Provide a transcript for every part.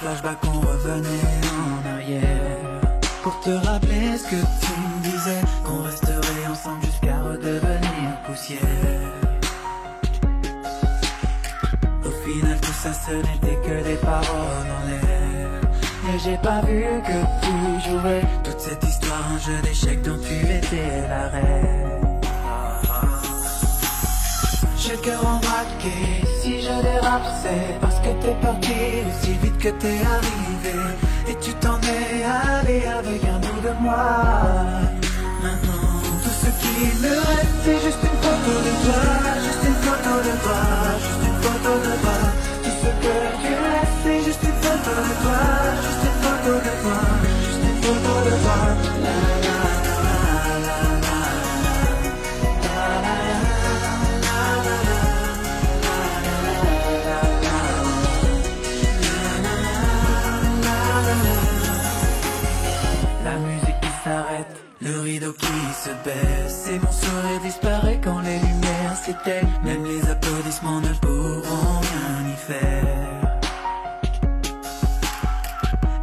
flashback, on revenait en arrière. Pour te rappeler ce que tu me disais, qu'on resterait ensemble jusqu'à redevenir poussière. Au final, tout ça, ce n'était que des paroles en l'air. Et j'ai pas vu que tu jouais toute cette histoire, un jeu d'échecs dont tu étais la reine. J'ai le cœur embraqué, si je dérape c'est parce que t'es parti aussi vite que t'es arrivé Et tu t'en es allé avec un bout de moi rideau qui se baisse. Et mon sourire disparaît quand les lumières s'éteignent. Même les applaudissements ne pourront rien y faire.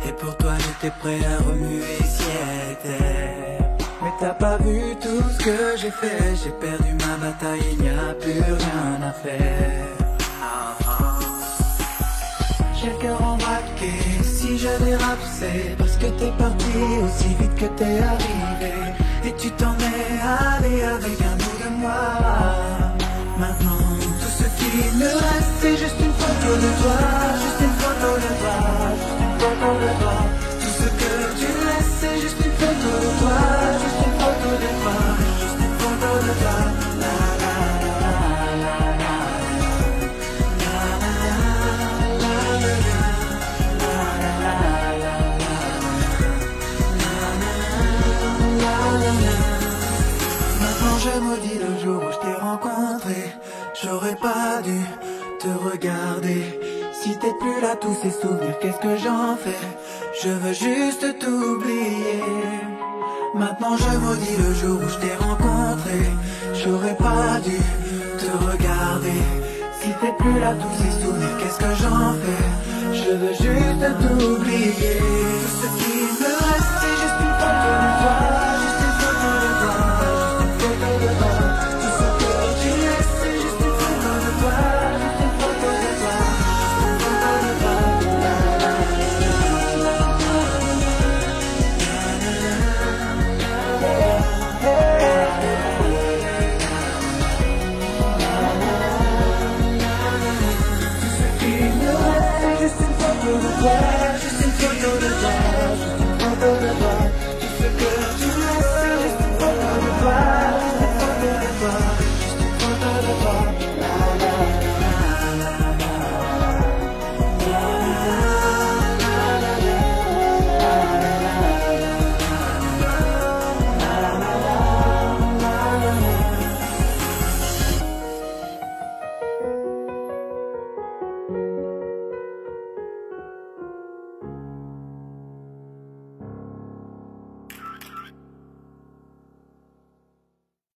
Et pour toi j'étais prêt à remuer ciel et terre. Mais t'as pas vu tout ce que j'ai fait? J'ai perdu ma bataille, il n'y a plus rien à faire. J'ai le cœur embraqué, si je dérape c'est parce que t'es parti aussi vite que t'es arrivé je maudis le jour où je t'ai rencontré J'aurais pas dû te regarder. Si t'es plus là tous ces souvenirs qu'est-ce que j'en fais? Je veux juste t'oublier. Maintenant je maudis le jour où je t'ai rencontré J'aurais pas dû te regarder. Si t'es plus là tous ces souvenirs qu'est-ce que j'en fais? Je veux juste t'oublier the dark night.